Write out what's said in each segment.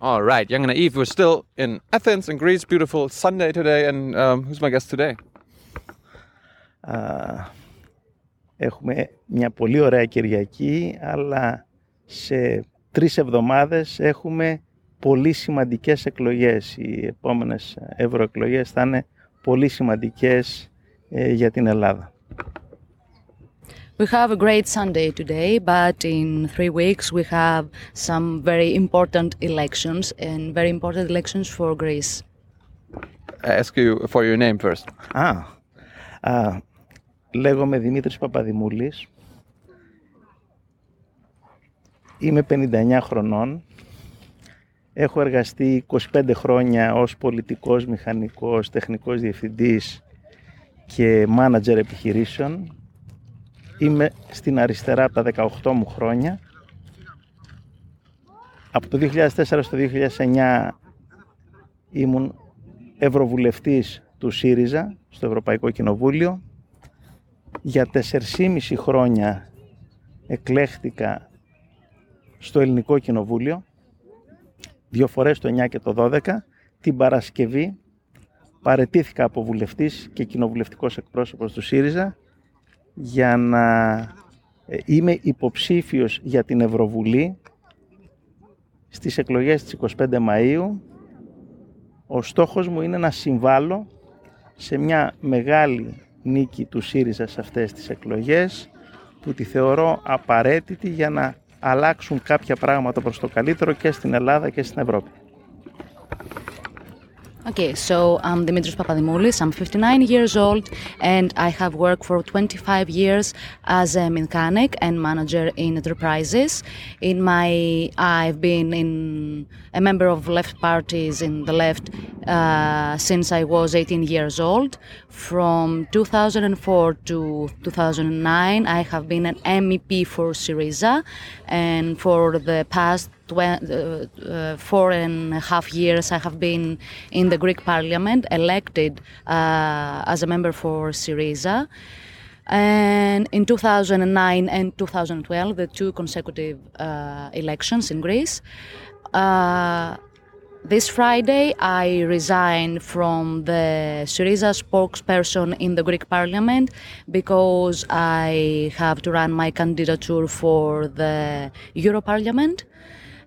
All right, Young and Naive. We're still in Athens, in Greece. Beautiful Sunday today. And um, who's my guest today? Α, έχουμε μια πολύ ωραία Κυριακή, αλλά σε τρεις εβδομάδες έχουμε πολύ σημαντικές εκλογές. Οι επόμενες ευρωεκλογές θα είναι πολύ σημαντικές ε, για την Ελλάδα. We have a great Sunday today, but in three weeks we have some very important elections and very important elections for Greece. I ask you for your name first. Α, α, λέγομαι Δημήτρης Παπαδημούλης. Είμαι 59 χρονών. Έχω εργαστεί 25 χρόνια ως πολιτικός, μηχανικός, τεχνικός διευθυντής και μάνατζερ επιχειρήσεων. Είμαι στην αριστερά από τα 18 μου χρόνια. Από το 2004 στο 2009 ήμουν ευρωβουλευτής του ΣΥΡΙΖΑ στο Ευρωπαϊκό Κοινοβούλιο. Για 4,5 χρόνια εκλέχτηκα στο Ελληνικό Κοινοβούλιο, δύο φορές το 9 και το 12. Την Παρασκευή παρετήθηκα από βουλευτής και κοινοβουλευτικός εκπρόσωπος του ΣΥΡΙΖΑ για να ε, είμαι υποψήφιος για την Ευρωβουλή στις εκλογές της 25 Μαΐου. Ο στόχος μου είναι να συμβάλλω σε μια μεγάλη νίκη του ΣΥΡΙΖΑ σε αυτές τις εκλογές που τη θεωρώ απαραίτητη για να αλλάξουν κάποια πράγματα προς το καλύτερο και στην Ελλάδα και στην Ευρώπη. Okay, so I'm Dimitris Papadimoulis. I'm 59 years old and I have worked for 25 years as a mechanic and manager in enterprises. In my, I've been in a member of left parties in the left uh, since I was 18 years old. From 2004 to 2009, I have been an MEP for Syriza, and for the past uh, uh, four and a half years, I have been in the Greek Parliament, elected uh, as a member for Syriza. And in 2009 and 2012, the two consecutive uh, elections in Greece, uh, this Friday, I resigned from the Syriza spokesperson in the Greek parliament because I have to run my candidature for the Euro Parliament.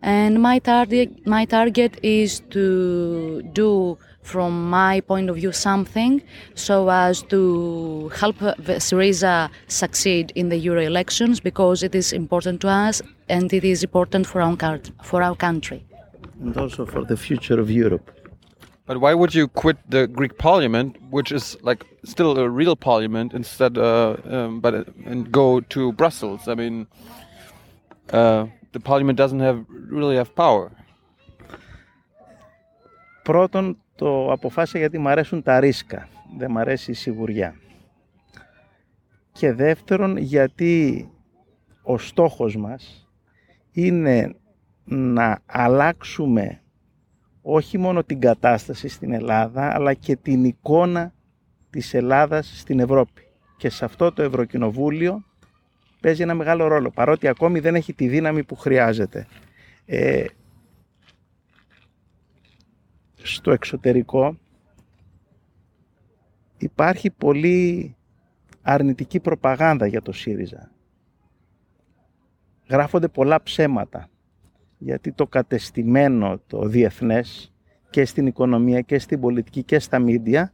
And my target, my target is to do, from my point of view, something so as to help Syriza succeed in the Euro elections because it is important to us and it is important for our, for our country. And also for the future of Europe. But why would you quit the Greek parliament, which is like still a real parliament, instead, uh, um, but uh, and go to Brussels? I mean, uh, the parliament doesn't have really have power. Πρώτον, το αποφάσισα γιατί μου αρέσουν τα ρίσκα, δεν μου αρέσει η σιγουριά. Και δεύτερον, γιατί ο στόχος μας είναι να αλλάξουμε όχι μόνο την κατάσταση στην Ελλάδα, αλλά και την εικόνα της Ελλάδας στην Ευρώπη. Και σε αυτό το Ευρωκοινοβούλιο παίζει ένα μεγάλο ρόλο, παρότι ακόμη δεν έχει τη δύναμη που χρειάζεται. Ε, στο εξωτερικό υπάρχει πολύ αρνητική προπαγάνδα για το ΣΥΡΙΖΑ. Γράφονται πολλά ψέματα γιατί το κατεστημένο το διεθνές και στην οικονομία και στην πολιτική και στα μίντια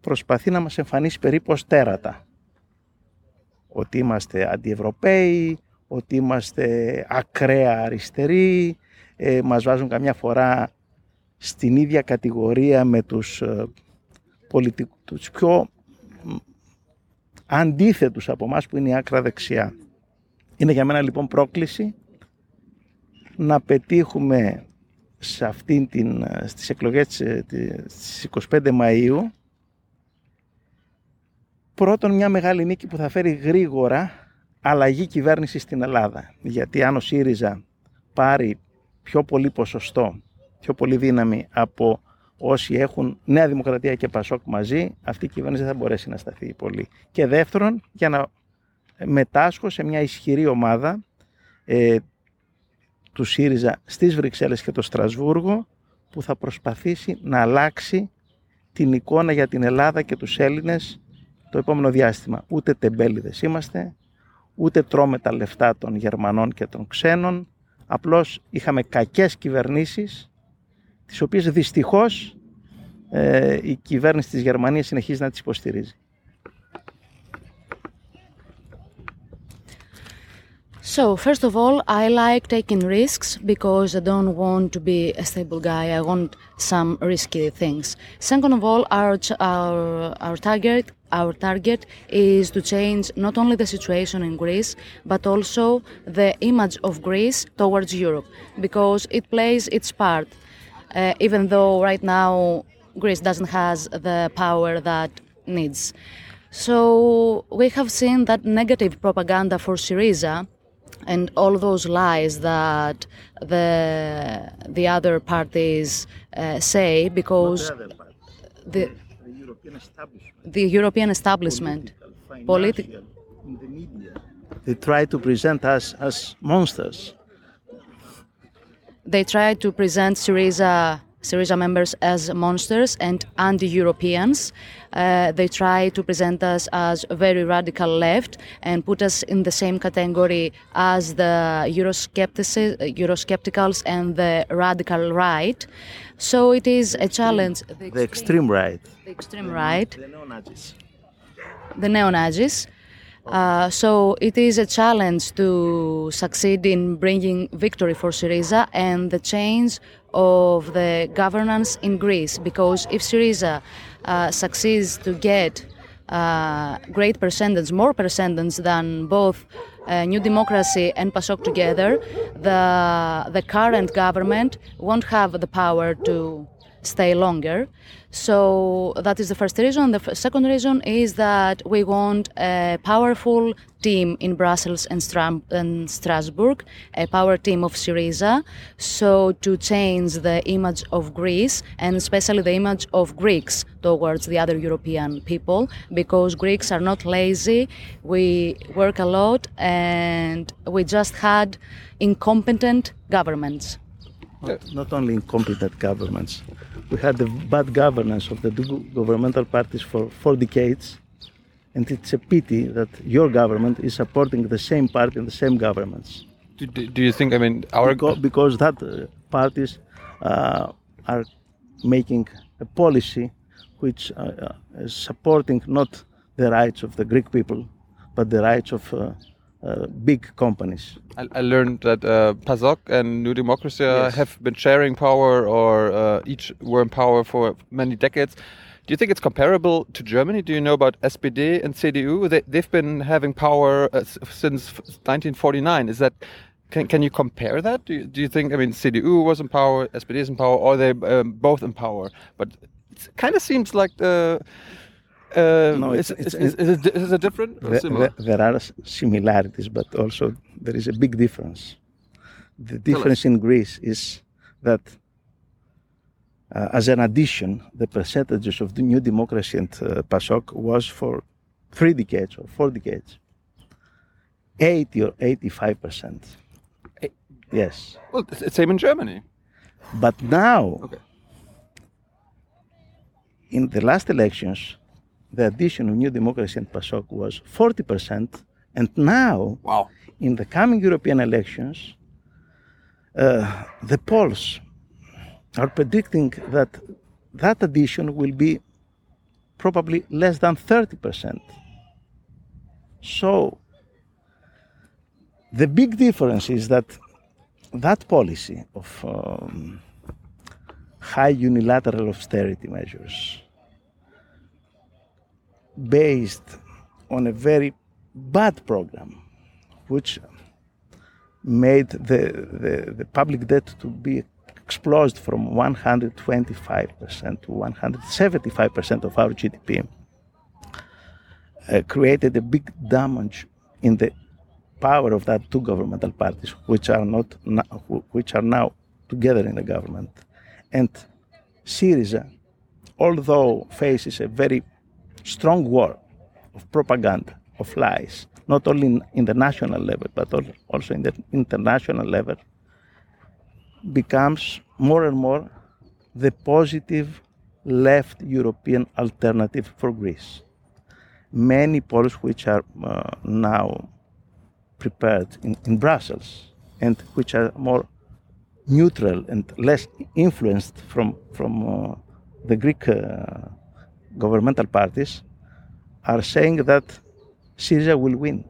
προσπαθεί να μας εμφανίσει περίπου ως τέρατα. Ότι είμαστε αντιευρωπαίοι, ότι είμαστε ακραία αριστεροί, ε, μας βάζουν καμιά φορά στην ίδια κατηγορία με τους, ε, πολιτικούς, τους πιο μ, αντίθετους από μας που είναι η άκρα δεξιά. Είναι για μένα λοιπόν πρόκληση να πετύχουμε σε αυτήν την, ε, στις εκλογές της, ε, της 25 Μαΐου πρώτον μια μεγάλη νίκη που θα φέρει γρήγορα αλλαγή κυβέρνηση στην Ελλάδα. Γιατί αν ο ΣΥΡΙΖΑ πάρει πιο πολύ ποσοστό, πιο πολύ δύναμη από όσοι έχουν Νέα Δημοκρατία και Πασόκ μαζί, αυτή η κυβέρνηση δεν θα μπορέσει να σταθεί πολύ. Και δεύτερον, για να μετάσχω σε μια ισχυρή ομάδα ε, του ΣΥΡΙΖΑ στις Βρυξέλλες και το Στρασβούργο που θα προσπαθήσει να αλλάξει την εικόνα για την Ελλάδα και τους Έλληνες το επόμενο διάστημα. Ούτε τεμπέληδες είμαστε, ούτε τρώμε τα λεφτά των Γερμανών και των ξένων, απλώς είχαμε κακές κυβερνήσεις, τις οποίες δυστυχώς ε, η κυβέρνηση της Γερμανίας συνεχίζει να τις υποστηρίζει. So, first of all, I like taking risks because I don't want to be a stable guy. I want some risky things. Second of all, our our our target our target is to change not only the situation in Greece but also the image of Greece towards Europe because it plays its part. Uh, even though right now Greece doesn't has the power that needs. So we have seen that negative propaganda for Syriza and all those lies that the the other parties uh, say because the, the European establishment, the European establishment, political, in the media, they try to present us as monsters. They try to present Syriza Syriza members as monsters and anti-Europeans. Uh, they try to present us as very radical left and put us in the same category as the Euroscepticals and the radical right. So it is a challenge. The extreme, the extreme right. The extreme right. The neo-Nazis. The neo-Nazis. Uh, so it is a challenge to succeed in bringing victory for Syriza and the change of the governance in Greece. Because if Syriza uh, succeeds to get uh, great percentage, more percentage than both uh, New Democracy and PASOK together, the the current government won't have the power to stay longer. So that is the first reason. The f- second reason is that we want a powerful team in Brussels and, Stram- and Strasbourg, a power team of Syriza, so to change the image of Greece and especially the image of Greeks towards the other European people, because Greeks are not lazy, we work a lot, and we just had incompetent governments. Not, not only incompetent governments, we had the bad governance of the governmental parties for four decades, and it's a pity that your government is supporting the same party and the same governments. Do, do, do you think? I mean, our because, because that uh, parties uh, are making a policy which uh, uh is supporting not the rights of the Greek people, but the rights of uh, uh, big companies. I, I learned that uh, PASOK and New Democracy yes. have been sharing power or uh, each were in power for many decades. Do you think it's comparable to Germany? Do you know about SPD and CDU? They, they've been having power uh, since 1949. Is that can, can you compare that? Do you, do you think, I mean, CDU was in power, SPD is in power, or are they um, both in power? But it kind of seems like the uh, no, it's, it's, it's, is, it, is it different or similar? There, are similarities, but also there is a big difference. The difference in Greece is that, uh, as an addition, the percentages of the New Democracy and uh, PASOK was for three decades or four decades 80 or 85 percent. Yes. Well, it's same in Germany. But now, okay. in the last elections, the addition of New Democracy and PASOK was 40%. And now, wow. in the coming European elections, uh, the polls are predicting that that addition will be probably less than 30%. So, the big difference is that that policy of um, high unilateral austerity measures based on a very bad program, which made the, the, the public debt to be exploded from 125% to 175% of our GDP, uh, created a big damage in the power of that two governmental parties, which are not which are now together in the government, and Syriza, although faces a very strong war of propaganda, of lies, not only in, in the national level, but also in the international level, becomes more and more the positive left European alternative for Greece. Many polls which are uh, now prepared in, in Brussels and which are more neutral and less influenced from, from uh, the Greek uh, governmental parties are saying that Syriza will win.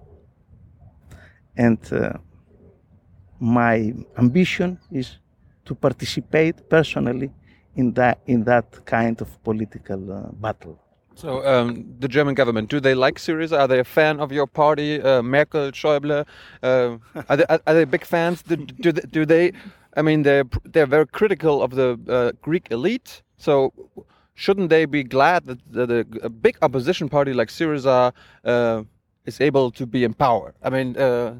And uh, my ambition is to participate personally in that in that kind of political uh, battle. So um, the German government, do they like Syriza? Are they a fan of your party, uh, Merkel, Schäuble? Uh, are, they, are they big fans? Do, do, they, do they? I mean, they're they're very critical of the uh, Greek elite. So shouldn't they be glad that, that a, a, big opposition party like Syriza uh, is able to be in power? I mean, uh,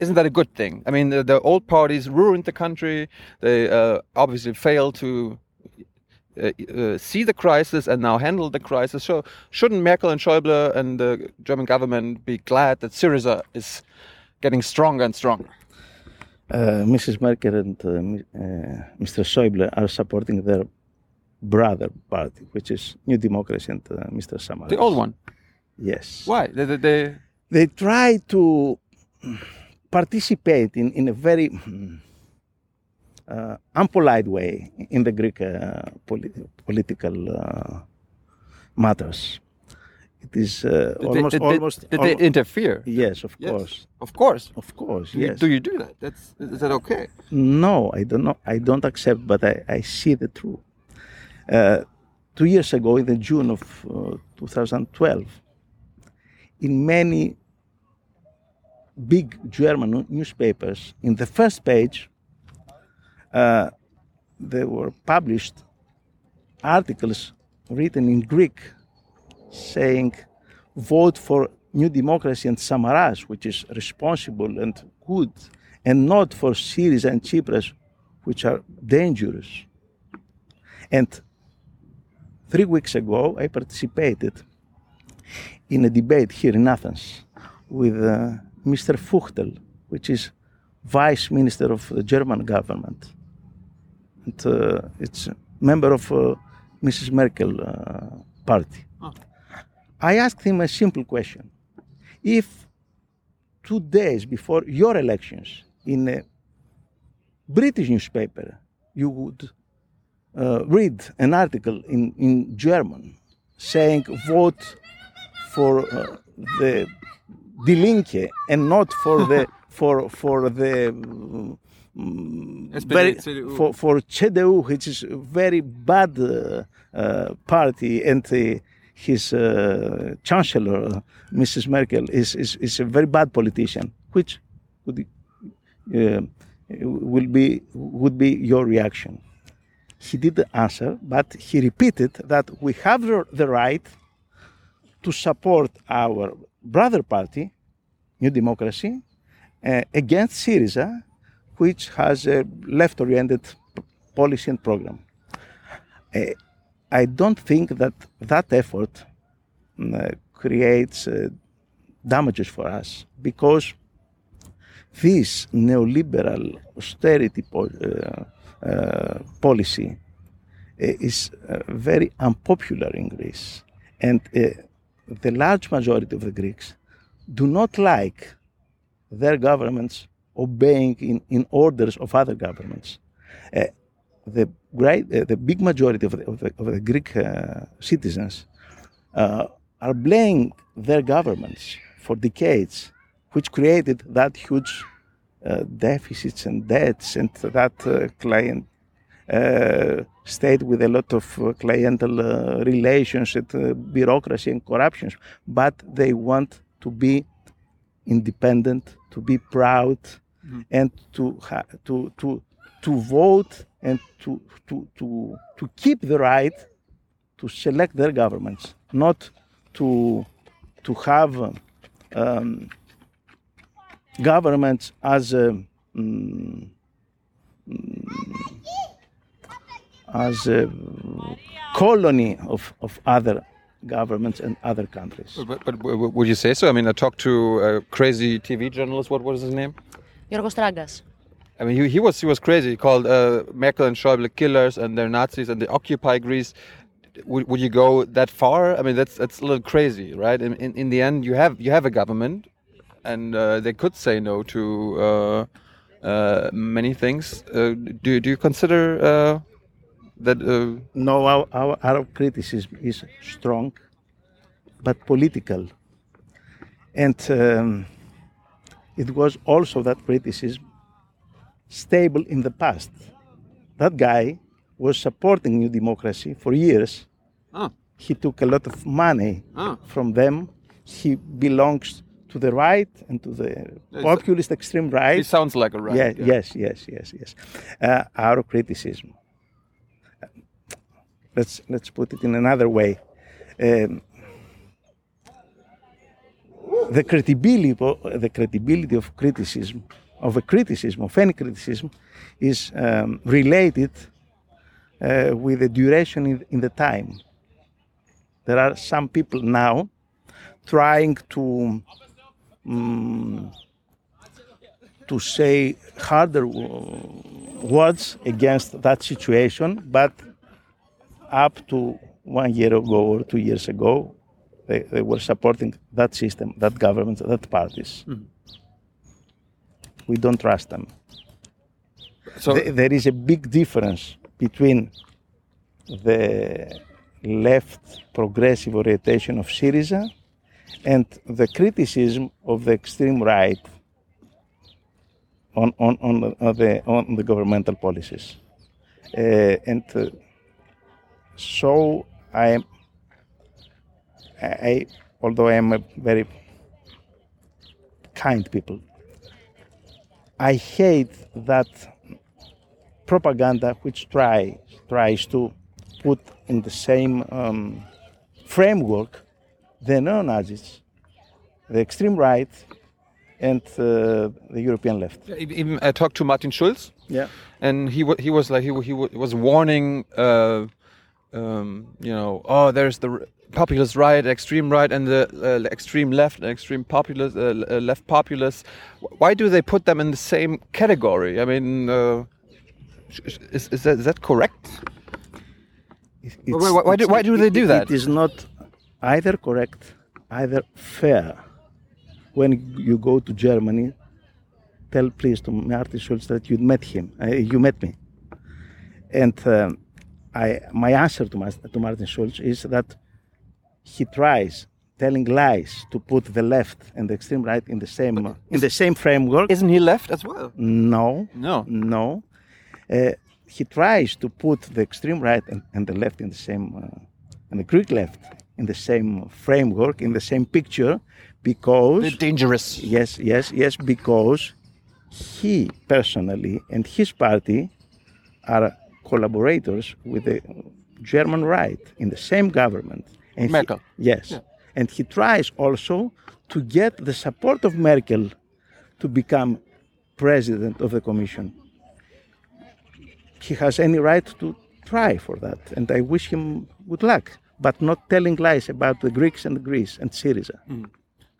isn't that a good thing? I mean, the, the old parties ruined the country. They uh, obviously failed to uh, uh, see the crisis and now handle the crisis. So shouldn't Merkel and Schäuble and the German government be glad that Syriza is getting stronger and stronger? Uh, Mrs. Merkel and Mr. Schäuble are supporting their brother party, which is New Democracy and Mr. Samaras. The old one. Yes. Why? They, they, they... they try to participate in, in a very uh, unpolite way in the Greek uh, polit- political uh, matters. It is uh, did almost they, did, almost. Did, almost, they interfere? Yes, of yes. course. Of course. Of course. Do yes. You, do you do that? That's is that okay? No, I don't know. I don't accept, but I, I see the truth. Uh, two years ago, in the June of uh, 2012, in many big German newspapers, in the first page, uh, there were published articles written in Greek saying, vote for New Democracy and Samaras, which is responsible and good, and not for Syriza and Tsipras, which are dangerous. And three weeks ago, I participated in a debate here in Athens with uh, Mr. Fuchtel, which is vice minister of the German government. And uh, it's a member of uh, Mrs. Merkel uh, party. Oh. I asked him a simple question. If two days before your elections in a British newspaper, you would uh, read an article in, in German saying vote for uh, the Die Linke and not for the for for the um, very for for CDU, which is a very bad uh, uh, party, and his uh, chancellor, Mrs. Merkel, is, is is a very bad politician. Which would uh, will be would be your reaction? He didn't answer, but he repeated that we have the right to support our brother party, New Democracy, uh, against Syriza, which has a left oriented policy and program. Uh, I don't think that that effort uh, creates uh, damages for us because this neoliberal austerity po- uh, policy is very unpopular in Greece. And the large majority of the Greeks do not like their governments obeying in, in orders of other governments. Uh, the, great, uh, the big majority of the, of the, of the Greek uh, citizens uh, are blaming their governments for decades, which created that huge uh, deficits and debts and that uh, client state with a lot of cliental relations and bureaucracy and corruptions. But they want to be independent, to be proud, mm-hmm. and to ha- to to to vote and to to to to keep the right to select their governments, not to to have um, governments as a um, as a colony of, of other governments and other countries. But, but, would you say so? I mean, I talked to a crazy TV journalist. What was his name? Yorgos Tragas. I mean, he, he was he was crazy. He called uh, Merkel and Schäuble killers, and they're Nazis, and they occupy Greece. Would, would you go that far? I mean, that's that's a little crazy, right? In in, in the end, you have you have a government, and uh, they could say no to uh, uh, many things. Uh, do do you consider uh, that? Uh, No, our, our, our criticism is strong, but political. And um, it was also that criticism stable in the past. That guy was supporting New Democracy for years. oh, He took a lot of money oh. from them. He belongs to the right and to the populist extreme right. It sounds like a right. Yeah, yes, yes, yes, yes. Uh, our criticism. Let's let's put it in another way. Um, the credibility, the credibility of criticism, of a criticism, of any criticism, is um, related uh, with the duration in, in the time. There are some people now trying to um, to say harder words against that situation, but up to one year ago or two years ago, they, they were supporting that system, that government, that parties. We don't trust them. So Th- there is a big difference between the left progressive orientation of Syriza and the criticism of the extreme right on, on, on, the, on, the, on the governmental policies. Uh, and uh, so I, I- although I am a very kind people, I hate that propaganda which try tries to put in the same um, framework the neo-Nazis, the extreme right, and uh, the European left. even I talked to Martin Schulz, Yeah. and he he was like he he was warning, uh, um, you know, oh, there's the populist right, extreme right, and the uh, extreme left, extreme populist, uh, uh, left populist. Why do they put them in the same category? I mean, uh, is is that, is that correct? Why- why do- why do they do that? It is not either correct, either fair. When you go to Germany, tell please to Martin Schulz that you met him, uh, you met me. And um, I, my answer to, Mas- to Martin Schulz is that he tries telling lies to put the left and the extreme right in the same in the same framework. Isn't he left as well? No, No. no. Uh, he tries to put the extreme right and, and the left in the same, uh, and the Greek left in the same framework, in the same picture, because They're dangerous. yes, yes, yes, because he personally and his party are collaborators with the German right in the same government. And he- Merkel. yes, and he tries also to get the support of Merkel to become president of the Commission. He has any right to try for that, and I wish him good luck. But not telling lies about the Greeks and Greece and Syriza.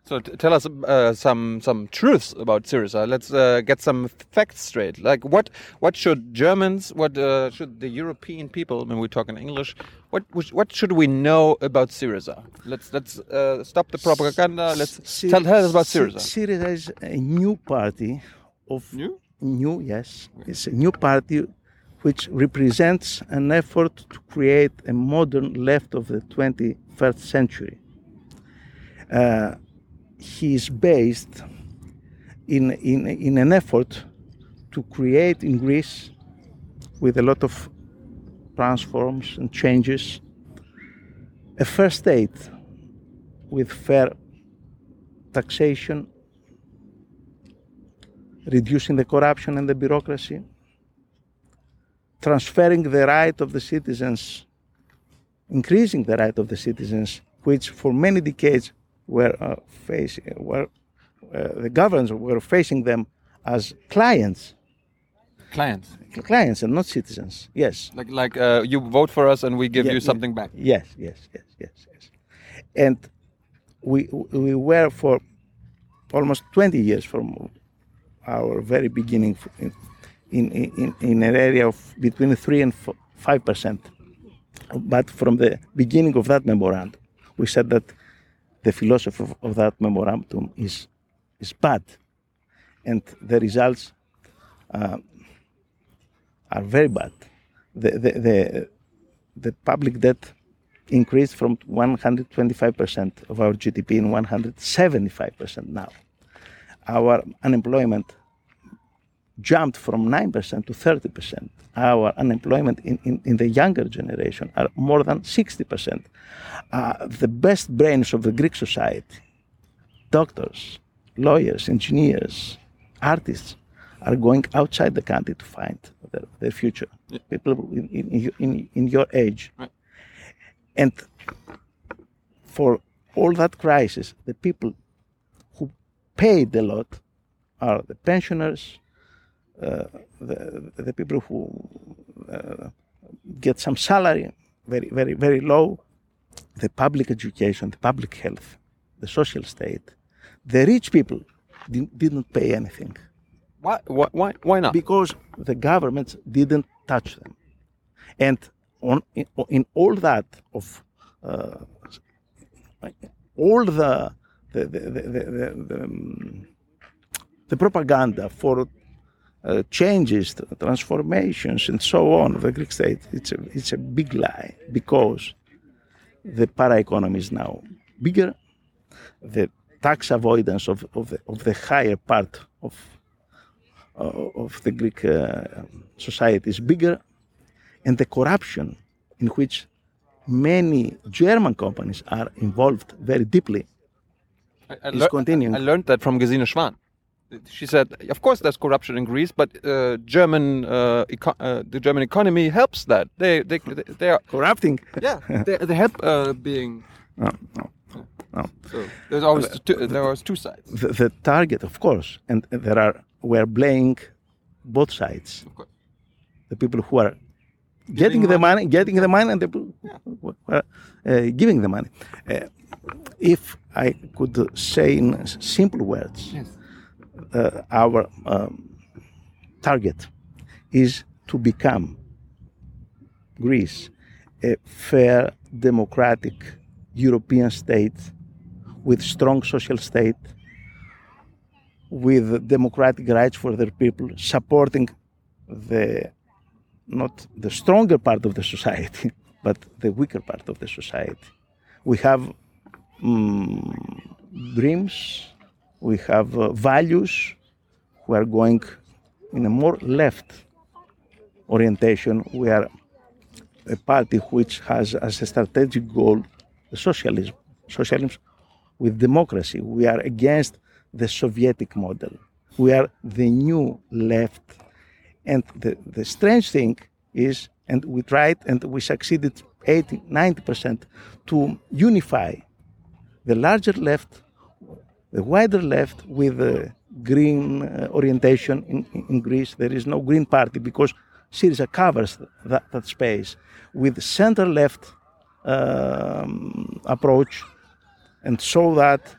So t- tell us uh, some some truths about Syriza. Let's uh, get some facts straight. Like what what should Germans, what uh, should the European people, when we talk in English, what what should we know about Syriza? Let's let's uh, stop the propaganda. Let's Sy- tell, tell us about Sy- Syriza. Syriza is a new party of New? new, yes, it's a new party which represents an effort to create a modern left of the 21st century. Uh, he is based in, in, in an effort to create in Greece, with a lot of transforms and changes, a fair state with fair taxation, reducing the corruption and the bureaucracy, transferring the right of the citizens, increasing the right of the citizens, which for many decades were uh, facing, were, uh, the governments were facing them as clients, Clients, clients and not citizens. Yes. like like uh, you vote for us and we give Yeah, you something back. Yes, yes, yes, yes, yes. And we we were for almost 20 years from our very beginning in- in, in, an area of between 3 and 5 percent. But from the beginning of that memorandum, we said that the philosophy of, of that memorandum is, is bad. And the results uh, are very bad. The, the, the, the public debt increased from 125% of our GDP in 175% now. Our unemployment jumped from 9% to 30%. Our unemployment in, in, in the younger generation are more than 60%. Uh, the best brains of the Greek society, doctors, lawyers, engineers, artists, are going outside the country to find their, their future. Yeah. People in, in, in, in your age. Right. And for all that crisis, the people who paid a lot are the pensioners, the, the people who uh, get some salary, very, very, very low, the public education, the public health, the social state. The rich people did, didn't pay anything Why? Why? Why, why not? because the governments didn't touch them. And on, in, in all that of uh, all the the, the, the, the, the, um, the propaganda for uh, changes, transformations, and so on of the Greek state, it's a, it's a big lie because the para economy is now bigger, the tax avoidance of, of, the, of the higher part of uh, of the Greek uh, society is bigger, and the corruption in which many German companies are involved very deeply I, I is continuing. I learned that from Gesine Schwan. She said, "Of course, there's corruption in Greece, but uh, German uh, eco- uh, the German economy helps that. They they they, they are corrupting. yeah they, they help uh, being No, no, no. so. There's always two, there was two sides. The, the target, of course, and there are we're playing both sides. Of course. The people who are getting the money, getting the money, and the people who are uh, giving the money. Uh, if I could say in simple words, Yes. Uh, our um, target is to become Greece a fair, democratic European state with strong social state, with democratic rights for their people, supporting the not the stronger part of the society, but the weaker part of the society. We have mm, dreams, we have uh, values. We are going in a more left orientation. We are a party which has as a strategic goal socialism, socialism with democracy. We are against the Sovietic model. We are the new left. And the, the strange thing is, and we tried and we succeeded 80, 90% to unify the larger left, the wider left with the green uh, orientation in, in Greece. There is no green party because Syriza covers that, that space with center left um, approach and so that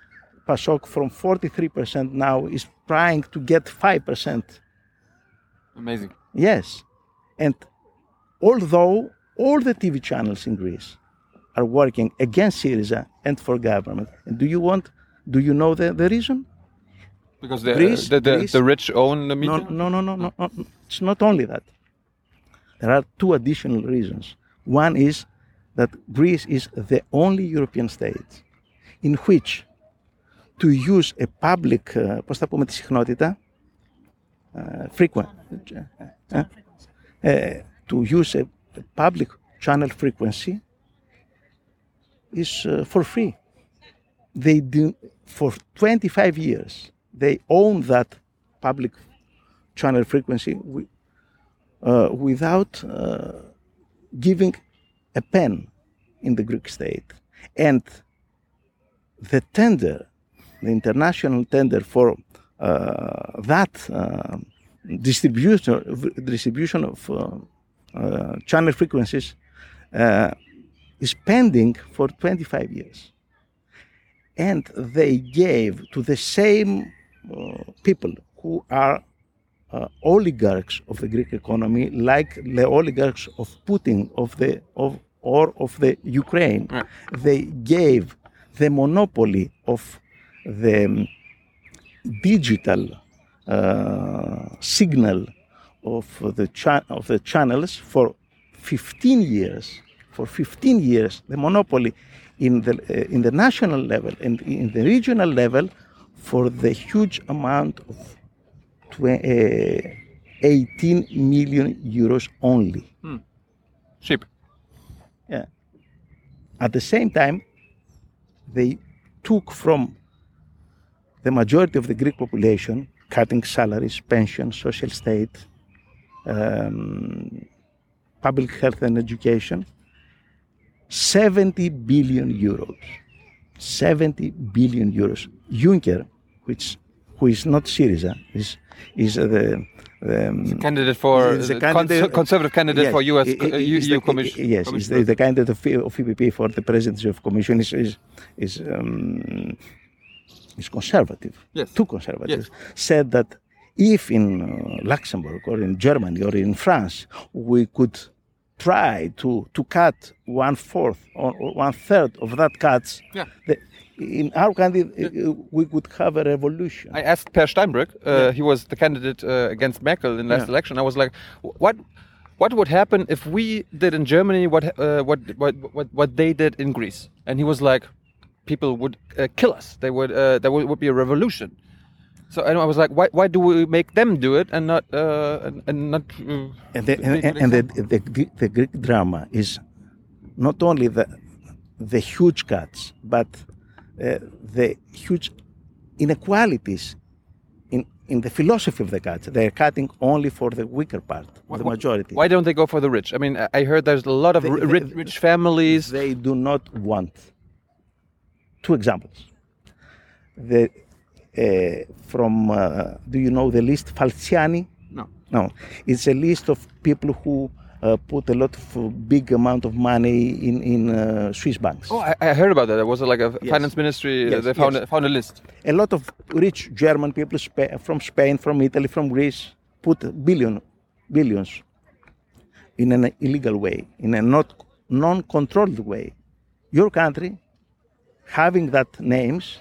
PASOK from 43% now is trying to get 5%. Amazing. Yes. And although all the TV channels in Greece are working against Syriza and for government, and do you want, do you know the, the reason? Because the Greece- the, the, Greece- the rich own the No, media. no, no, no, no, no. It's not only that. There are two additional reasons. One is that Greece is the only European state in which to use a public, uh, πώς θα πούμε τη συχνότητα, uh, frequent, uh, uh, to use a, a public channel frequency is uh, for free. They do for 25 years. They own that public channel frequency uh, without uh, giving a pen in the Greek state. And the tender, the international tender for uh, that uh, distribution, distribution of uh, uh, channel frequencies is pending for 25 years. And they gave to the same uh, people who are uh, oligarchs of the Greek economy, like the oligarchs of Putin of the of or of the Ukraine. Right. They gave the monopoly of the um, digital uh, signal of the cha- of the channels for 15 years. For 15 years, the monopoly in the uh, in the national level and in the regional level for the huge amount of tw- uh, 18 million euros only. Cheap. Yeah. At the same time, they took from the majority of the Greek population, cutting salaries, pensions, social state, um, public health and education, 70 billion euros. 70 billion euros. Juncker, which who is not Syriza, is is uh, the, the um, Candidate for a uh, candidate- cons- conservative candidate Yes, for US uh, EU the- Commission. Yes, he's the, the candidate of, of EPP for the presidency of Commission is is, is, um, is conservative, Yes. too conservative. Yes. Said that if in uh, Luxembourg or in Germany or in France we could try to to cut one fourth or, one third of that cuts, Yeah. the, in our country uh, we could have a revolution. I asked Peer Steinbrück. Uh, He was the candidate uh, against Merkel in last Yeah. election. I was like, what? What would happen if we did in Germany what uh, what, what what what they did in Greece? And he was like, people would uh, kill us. They would uh, there would, would be a revolution. So and I was like, why why do we make them do it and not uh, and, and not? Uh, and the, and, and the, the, the Greek drama is not only the the huge cuts, but uh, the huge inequalities in in the philosophy of the cuts. They are cutting only for the weaker part, the majority. Why don't they go for the rich? I mean, I- heard there's a lot of They- ri- they- rich, rich families. They do not want. Two examples. The from uh, do you know the list Falciani? No. No, it's a list of people who uh, put a lot of uh, big amount of money in in uh, Swiss banks. Oh, I, I heard about that. There was like a Yes. finance ministry. uh, Yes, they found yes. a, found a list. A lot of rich German people Spa- from Spain, from Italy, from Greece put billion billions in an illegal way, in a not non-controlled way. Your country, having that names,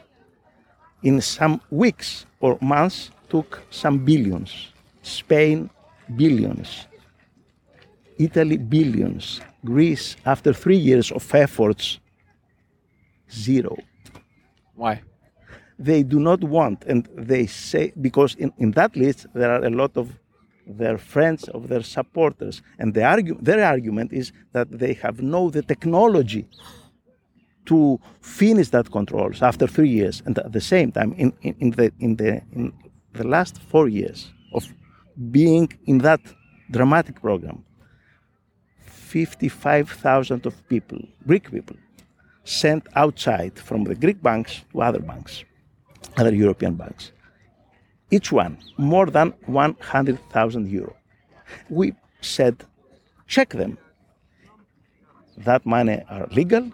in some weeks or months took some billions. Spain, billions. Italy, billions. Greece, after three years of efforts, zero. Why? They do not want, and they say, because in, in that list there are a lot of their friends, of their supporters, and the argue, their argument is that they have no the technology to finish that controls after three years, and at the same time, in, in, in the in the in the last four years of being in that dramatic program, fifty-five thousand of people, Greek people, sent outside from the Greek banks to other banks, other European banks. Each one more than one hundred thousand euro. We said, check them. That money are legal.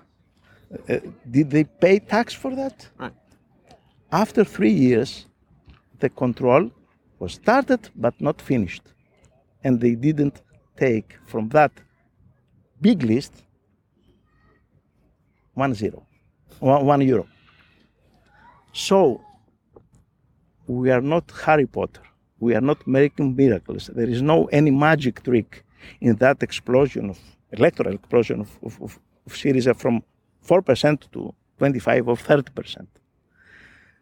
Uh, did they pay tax for that? Right. After three years, the control was started but not finished. And they didn't take from that big list one zero, one, one euro. So we are not Harry Potter. We are not making miracles. There is no any magic trick in that explosion of electoral explosion of, of, of, of Syriza from 4% to 25 or 30%.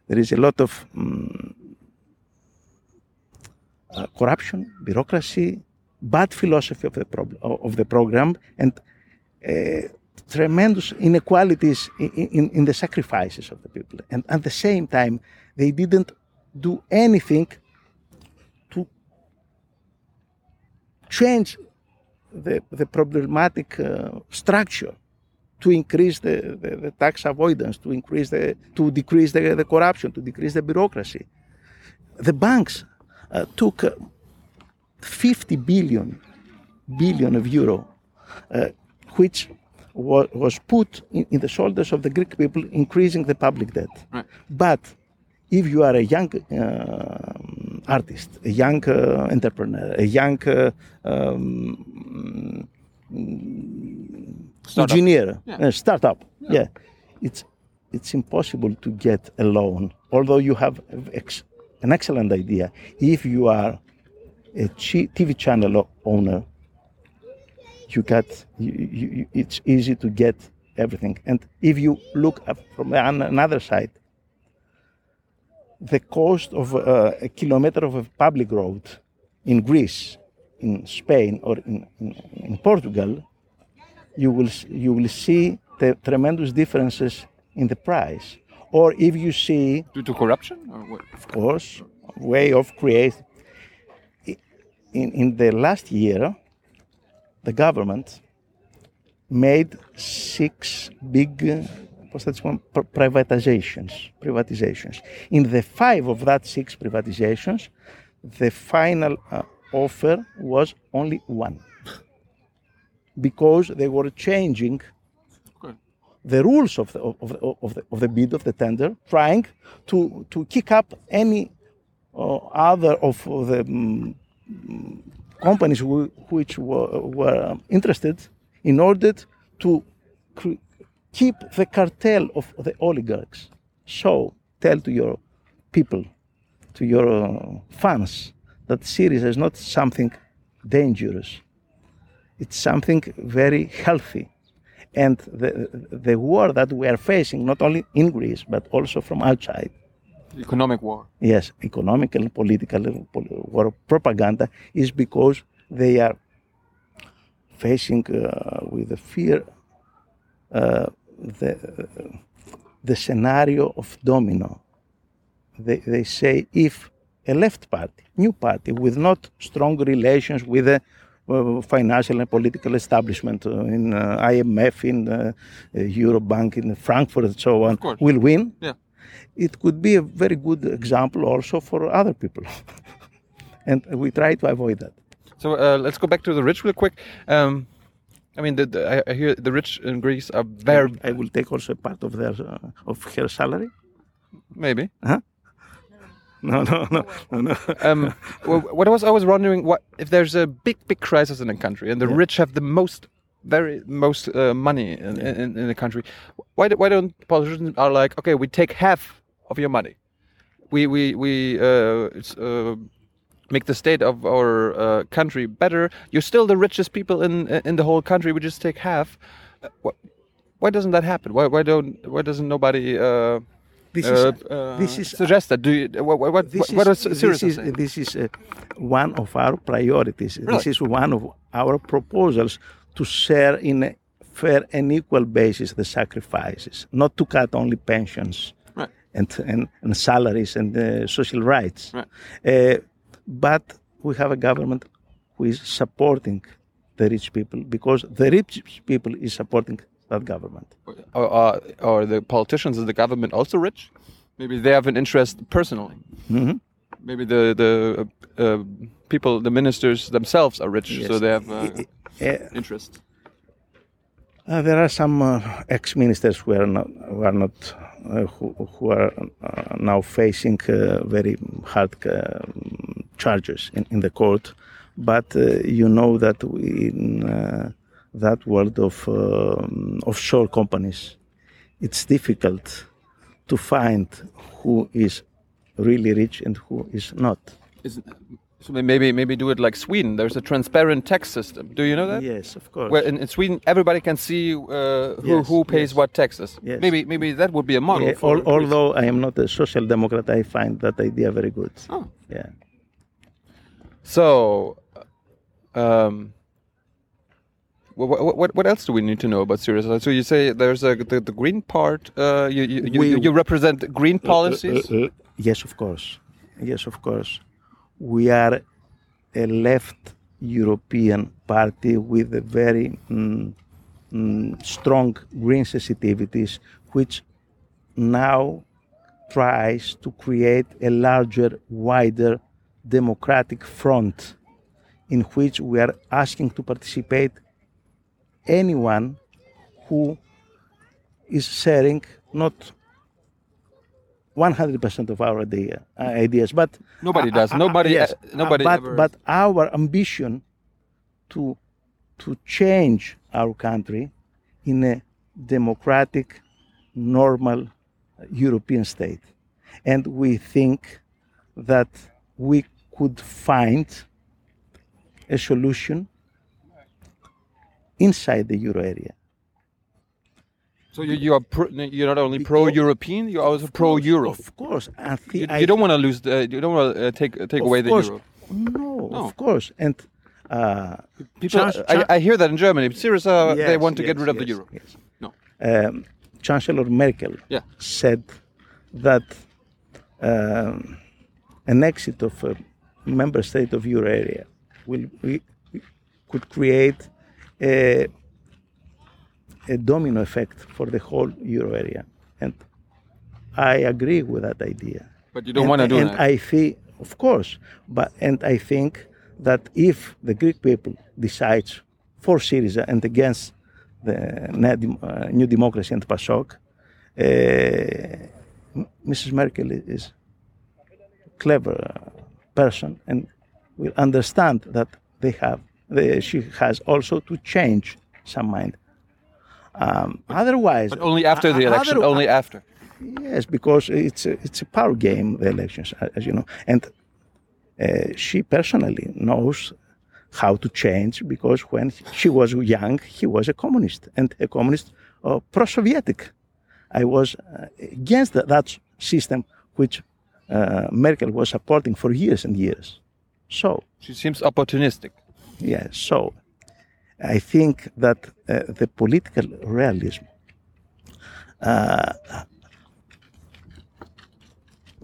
There is a lot of mm, uh, corruption, bureaucracy, bad philosophy of the, prob- of the program, and uh, tremendous inequalities in, in, in the sacrifices of the people. And at the same time, they didn't do anything to change the, the problematic uh, structure to increase the, the, the, tax avoidance, to increase the, to decrease the, the corruption, to decrease the bureaucracy. The banks uh, took uh, 50 billion billion of euro, uh, which wa- was put in, in, the shoulders of the Greek people, increasing the public debt. Right. But if you are a young uh, artist, a young uh, entrepreneur, a young uh, um, Startup. engineer, Yeah. a startup. Yeah. it's it's impossible to get a loan, although you have ex- an excellent idea. If you are a TV channel owner, you get you, you, it's easy to get everything. And if you look up from another side, the cost of uh, a kilometer of a public road in Greece, in Spain, or in, in, in Portugal, you will you will see the tremendous differences in the price. Or if you see Due to corruption? Or what? of course, way of create. In, in the last year, the government made six big what's that one? Pri- privatizations. Privatizations. In the five of that six privatizations, the final uh, offer was only one, because they were changing Good. the rules of the, of, the, of, the, of the bid of the tender, trying to, to kick up any uh, other of the mm, companies who, which were, were interested in order to cre- keep the cartel of the oligarchs. So tell to your people, to your uh, fans, that Syriza is not something dangerous. It's something very healthy and the, the war that we are facing, not only in Greece, but also from outside, Economic war. yes, economical and political war propaganda, is because they are facing uh, with the fear uh, the, the scenario of domino. They, they say if a left party, new party, with not strong relations with the uh, financial and political establishment uh, in uh, IMF, in Eurobank, in Frankfurt, and so on, will win, Yeah. it could be a very good example also for other people. and we try to avoid that. So uh, let's go back to the rich real quick. Um, I mean, the, the, I- hear the rich in Greece are very I will take also a part of their uh, of her salary. maybe. No, no, no, no, no. Um, what I was I was wondering, what if there's a big big crisis in a country and the rich have the most very most uh, money in, in, in the country, why do, why don't politicians are like okay we take half of your money, we we we uh, it's, uh, make the state of our uh, country better. You're still the richest people in in the whole country. We just take half. Uh, wh- why doesn't that happen? Why why don't why doesn't nobody uh, This uh, is- uh, this is- suggest that? Do you, what what This what is, is this is, this is uh, one of our priorities. This is one of our proposals to share in a fair and equal basis the sacrifices, not to cut only pensions Right. and, and, and salaries and uh, social rights. Right. Uh, but we have a government who is supporting the rich people because the rich people is supporting that government. Are, are, are the politicians and the government also rich? Maybe they have an interest personally. Mhm. Maybe the the uh, uh, people, the ministers themselves are rich, so they have uh, Uh, interest. Uh, there are some uh, ex-ministers who are not, who are not uh, who, who are uh, now facing uh, very hard uh, charges in, in the court, but uh, you know that in uh, that world of um, offshore companies, it's difficult to find who is really rich and who is not. Is, so maybe maybe do it like Sweden. There's a transparent tax system. Do you know that? Yes, of course. Where in, in Sweden everybody can see uh, who, Yes, who pays yes. what taxes. Yes. Maybe maybe that would be a model. Yeah, al- although I am not a social democrat, I find that idea very good. Oh. Yeah. So, um, what, what what else do we need to know about Syriza? So you say there's a the, the green part. Uh, you you, you, We- you represent green policies. Uh, uh, yes, of course. Yes, of course. We are a left European party with a very mm, mm, strong green sensitivities, which now tries to create a larger, wider democratic front in which we are asking to participate anyone who is sharing not 100% of our idea, uh, ideas, but Nobody does. uh, Nobody. yes, uh, nobody. but ever- but our ambition to to change our country in a democratic, normal European state, and we think that we could find a solution inside the euro area. so you, you are pro, you're not only pro-European, you're also pro-Euro. Of course, You, I you don't want to lose. The, you don't want to uh, take take away the euro. No, No. of course, and uh, People, I, I hear that in Germany. Syriza, they want to get yes, rid of the euro. yes. No. um, Chancellor Merkel Yeah. said that um, an exit of a member state of euro area will we, could create a, a domino effect for the whole euro area, and I agree with that idea. But you don't And- want to do and that. I think, of course, but and I think that if the Greek people decides for Syriza and against the uh, New Democracy and PASOK, uh, Mrs. Merkel is a clever person and will understand that they have she has also to change some mind. Um, otherwise, but only after the election. other- only after. Yes, because it's a, it's a power game, the elections, as you know. And uh, she personally knows how to change because when she was young, he was a communist and a communist uh, pro Sovietic. I was uh, against that, that system which uh, Merkel was supporting for years and years. So, She seems opportunistic. yeah, so I think that uh, the political realism uh,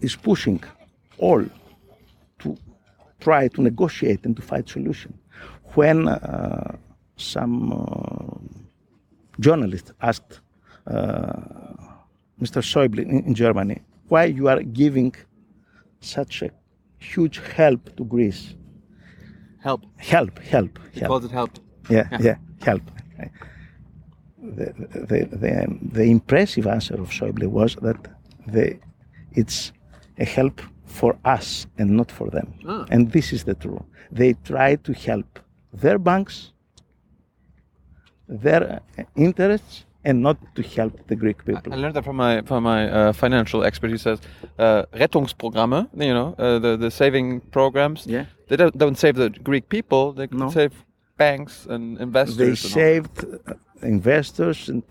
is pushing all to try to negotiate and to find solution. When uh, some uh, journalist asked uh, Mr. Schäuble in, in Germany why you are giving such a huge help to Greece, Help. help, help, He help. it help. Yeah, yeah, help. The, the, the, the impressive answer of Schäuble was that the, it's a help for us and not for them. Ah. And this is the truth. They try to help their banks, their interests, and not to help the Greek people. I learned that from my from my uh, financial expert. He says uh, Rettungsprogramme, you know, uh, the the saving programs. Yeah. They don't, don't save the Greek people. They No. save banks and investors. they and saved uh, investors and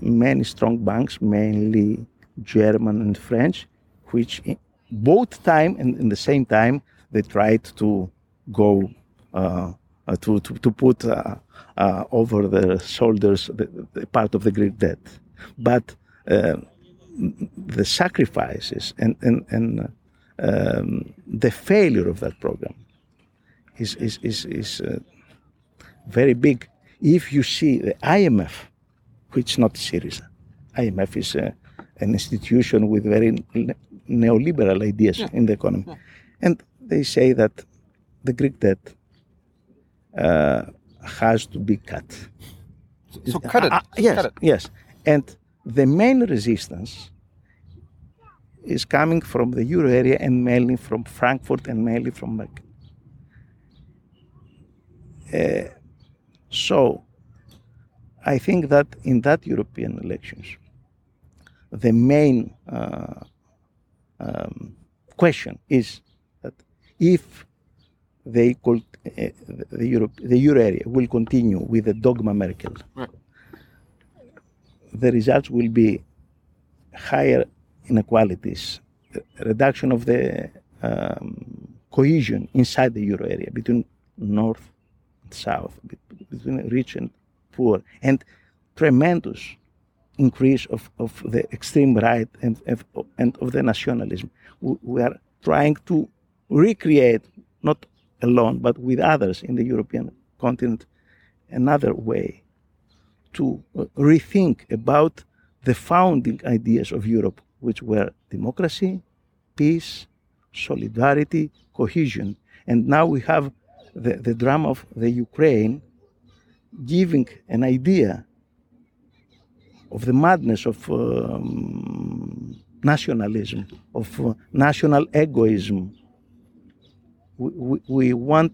many strong banks, mainly German and French, which both time and in the same time they tried to go uh, to, to to put uh, uh, over their shoulders the, the part of the Greek debt, but uh, the sacrifices and and and um, the failure of that program is is is, is uh, very big. If you see the IMF, which is not Syriza, IMF is uh, an institution with very neoliberal ideas in the economy, and they say that the Greek debt uh, has to be cut. So cut it. Ah, yes, Cut it. yes, and the main resistance is coming from the euro area and mainly from Frankfurt and mainly from Merkel. Uh, so, I think that in that European elections, the main uh, um, question is that if they could, uh, the, Europe, the euro area will continue with the dogma Merkel, Right. the results will be higher inequalities, reduction of the um, cohesion inside the euro area between north and south, between rich and poor, and tremendous increase of, of the extreme right and, and, of the nationalism. We are trying to recreate, not alone, but with others in the European continent, another way to uh, rethink about the founding ideas of Europe, which were democracy, peace, solidarity, cohesion. And now we have the, the drama of the Ukraine giving an idea of the madness of um, nationalism, of uh, national egoism. We, we, want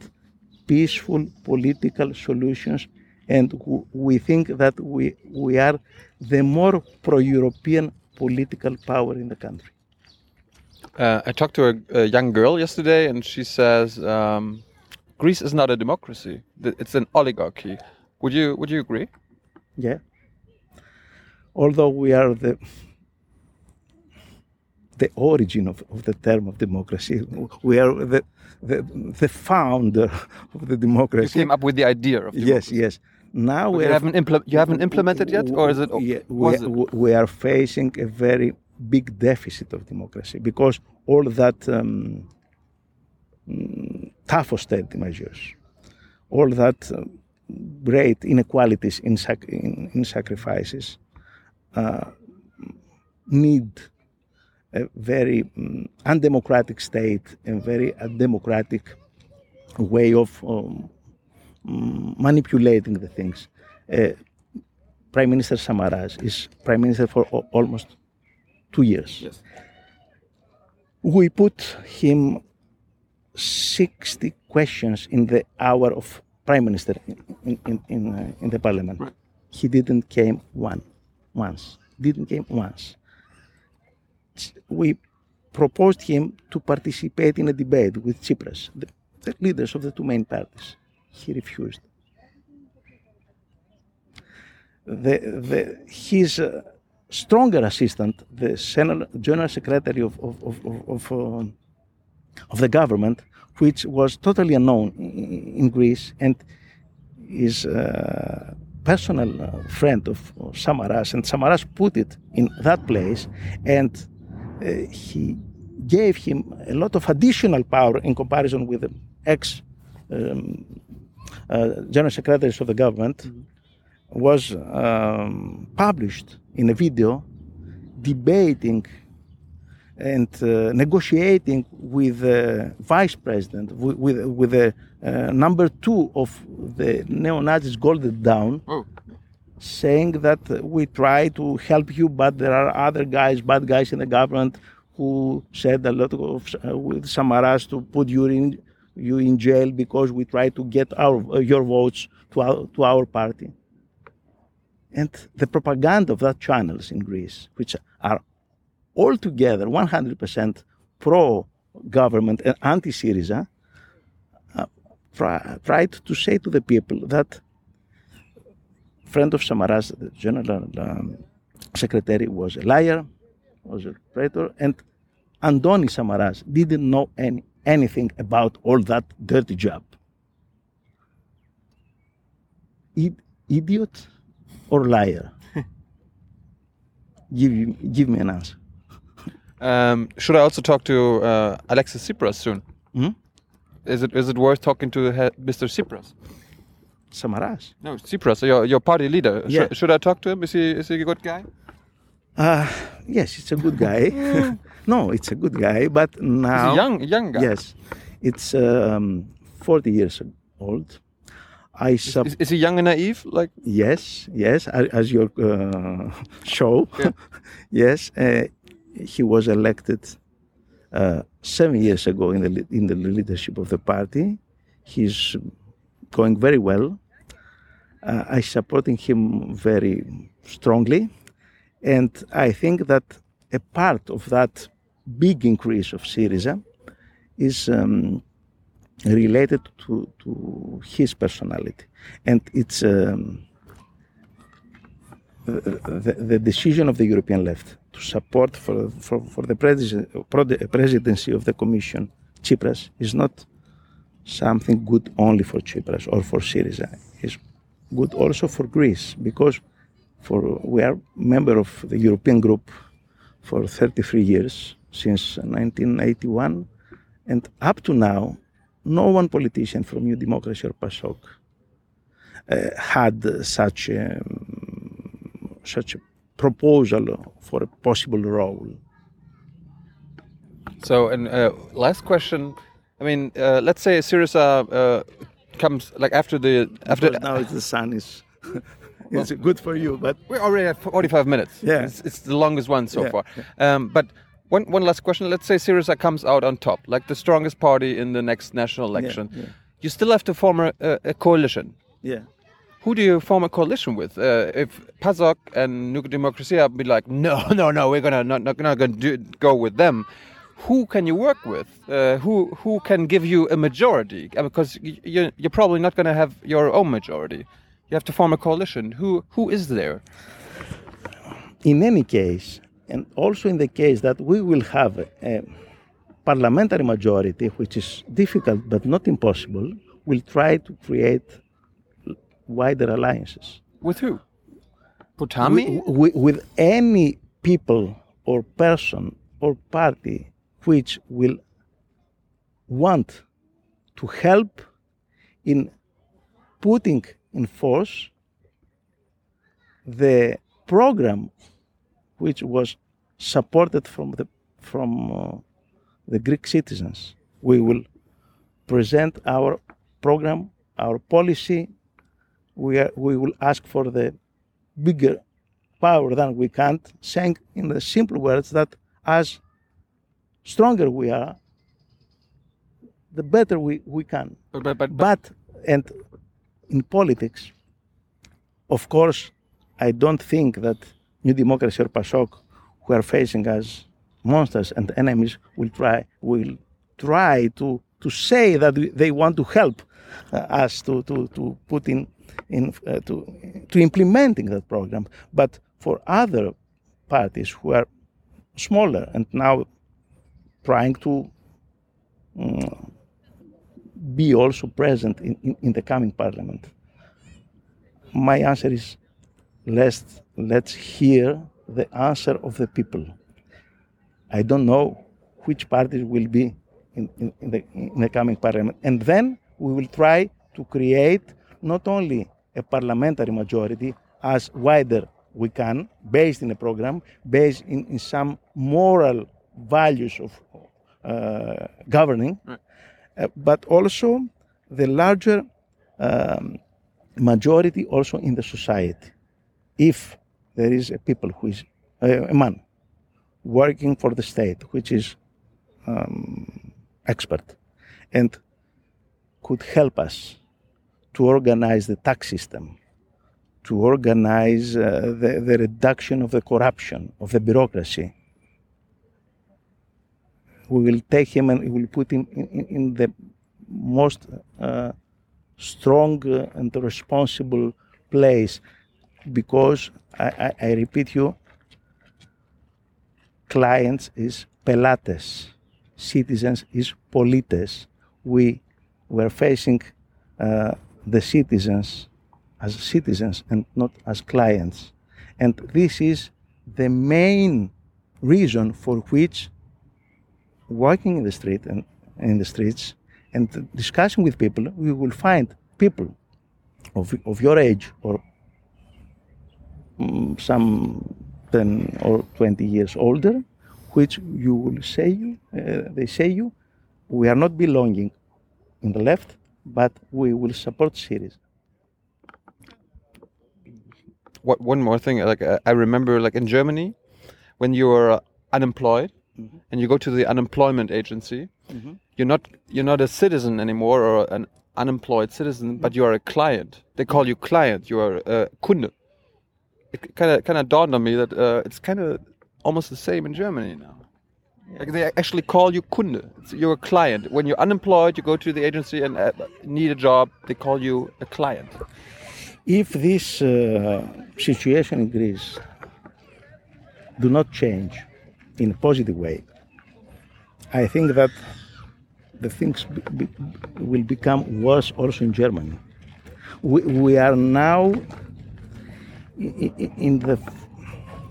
peaceful political solutions, and we think that we, we are the more pro European political power in the country. Uh, I talked to a, a young girl yesterday, and she says um, Greece is not a democracy; it's an oligarchy. Would you Would you agree? Yeah. Although we are the the origin of, of the term of democracy, we are the, the the founder of the democracy. You came up with the idea of Yes, democracy. yes. Now we haven't impl- you haven't implemented yet, or is it? Yeah, we, it? we are facing a very big deficit of democracy because all that um, mm, tough austerity measures, all that um, great inequalities in, sac- in, in sacrifices uh, need a very mm, undemocratic state and very undemocratic way of um, mm, manipulating the things. Uh, Prime Minister Samaras is Prime Minister for al- almost two years. Yes. We put him 60 questions in the hour of Prime Minister in, in, in, uh, in the Parliament. Right. He didn't came one, once. Didn't came once. We proposed him to participate in a debate with Tsipras, the, the leaders of the two main parties. He refused. The, the, his uh, stronger assistant, the General Secretary of, of, of, of, um, of the government, which was totally unknown in, in Greece and is uh, personal uh, friend of, of Samaras, and Samaras put it in that place, and uh, he gave him a lot of additional power in comparison with the ex um, uh, general secretaries of the government. Was um, published in a video debating and uh, negotiating with the vice president, with, with, with the uh, number two of the neo Nazis, Golden Dawn, Oh. Saying that we try to help you, but there are other guys, bad guys in the government, who said a lot of uh, with Samaras to put you in you in jail because we try to get our uh, your votes to our to our party. And the propaganda of that channels in Greece, which are altogether 100% pro government and anti Syriza, uh, tried to say to the people that friend of Samaras, the general um, secretary, was a liar, was a traitor, and Andoni Samaras didn't know any, anything about all that dirty job. Id- idiot or liar? give, give me an answer. Um, should I also talk to uh, Alexis Tsipras soon? Hmm? Is it is it worth talking to he- Mr. Tsipras? Samaras? No, Tsipras, your your party leader. Sh- Yeah. should I talk to him? Is he is he a good guy? Uh, yes, it's a good guy. no, it's a good guy, but He's now. a young young guy. Yes, it's um, 40 years old. I sub- Is, is he young and naive? Like yes, yes, as your uh, show. Yeah. yes, uh, he was elected uh, seven years ago in the in the leadership of the party. He's going very well. Uh, I supporting him very strongly, and I think that a part of that big increase of Syriza is um, related to, to his personality, and it's um, the, the decision of the European left to support for for, for the presi- presidency of the Commission Tsipras is not something good only for Tsipras or for Syriza. Good also for Greece because for we are member of the European group for 33 years since 1981 and up to now no one politician from New Democracy or PASOK uh, had such a, such a proposal for a possible role. so. And uh, last question. I mean, uh, let's say Syriza uh, comes like after the after Because now the sun is it's good for you. But We're already at 45 minutes. Yeah. It's, it's the longest one so Yeah, far. Um, but one, one last question. Let's say Syriza comes out on top, like the strongest party in the next national election. yeah. You still have to form a, a, a coalition. yeah, Who do you form a coalition with? Uh, if PASOK and New Democracia be like, no, no, no, we're gonna not, not, not gonna do, go with them. Who can you work with? Uh, who who can give you a majority? Uh, Because you're, you're probably not gonna have your own majority. You have to form a coalition. Who who is there? in any case, and also in the case that we will have a parliamentary majority, which is difficult but not impossible, we'll try to create wider alliances. With who? Potami? Wi- wi- with any people or person or party which will want to help in putting in force the program which was supported from the from uh, the Greek citizens. We will present our program, our policy. We are, we will ask for the bigger power than we can, saying in the simple words that as stronger we are, the better we, we can. But, but, but, But, and in politics, of course, I don't think that New Democracy or PASOK, who are facing as monsters and enemies, will try will try to to say that they want to help uh, us to, to, to put in in uh, to to implementing that program. But for other parties who are smaller and now trying to mm, be also present in, in, in the coming parliament? My answer is let's, let's hear the answer of the people. I don't know which parties will be in, in, in, the, in the coming parliament. And then we will try to create not only a parliamentary majority as wider we can, based in a program, based in, in some moral values of uh, governing, uh, but also the larger um, majority also in the society. If there is a people who is uh, a man working for the state, which is um, expert, and could help us to organize the tax system, to organize uh, the, the reduction of the corruption, of the bureaucracy, we will take him and we will put him in, in, in the most uh, strong uh, and responsible place. Because I, I, I repeat you clients is pelates citizens is polites. We were facing uh, the citizens as citizens and not as clients. And this is the main reason for which walking in the street and in the streets and discussing with people, we will find people of, of your age or mm, some 10 or 20 years older, which you will say you, uh, they say you, we are not belonging in the left, but we will support Syriza. one more thing. Like uh, I remember, like in Germany, when you are uh, unemployed and you go to the unemployment agency, you're not you're not a citizen anymore or an unemployed citizen, but you are a client. They call you client. You are a Kunde. It kind of kind of dawned on me that uh, it's kind of almost the same in Germany now. Like they actually call you Kunde. It's, you're a client. When you're unemployed, you go to the agency and uh, need a job. They call you a client. If this uh, situation in Greece do not change in a positive way, I think that the things be, be, will become worse also in Germany. We, we are now in the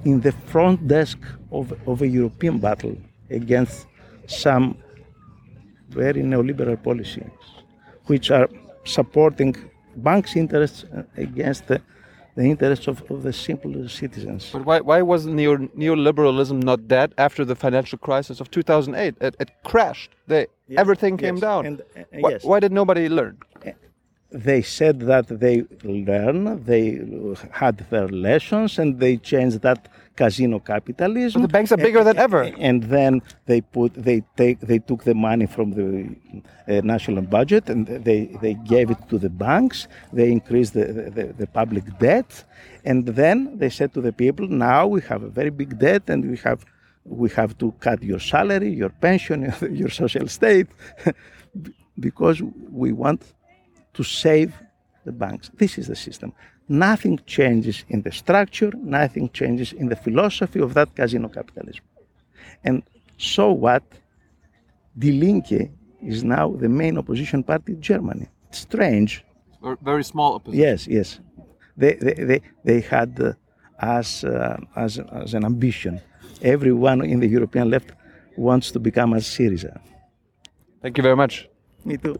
in the front desk of, of a European battle against some very neoliberal policies, which are supporting banks' interests against the, the interests of, of the simple citizens. But why, why was neo, neoliberalism not dead after the financial crisis of 2008? It, it crashed. They, Yes, everything came yes, down. and- uh, why, yes. why did nobody learn? they said that they learn, they had their lessons, and they changed that casino capitalism. But the banks are bigger than ever. And then they put, they take, they took the money from the uh, national budget and they, they gave it to the banks. They increased the, the, the public debt, and then they said to the people, now we have a very big debt, and we have we have to cut your salary, your pension, your social state, because we want to save the banks. This is the system. Nothing changes in the structure, nothing changes in the philosophy of that casino capitalism. And so what? Die Linke is now the main opposition party in Germany. It's strange. Very small opposition. Yes, yes. They, they, they, they had uh, as, uh, as, as an ambition. Everyone in the European left wants to become as Syriza. Thank you very much. Me too.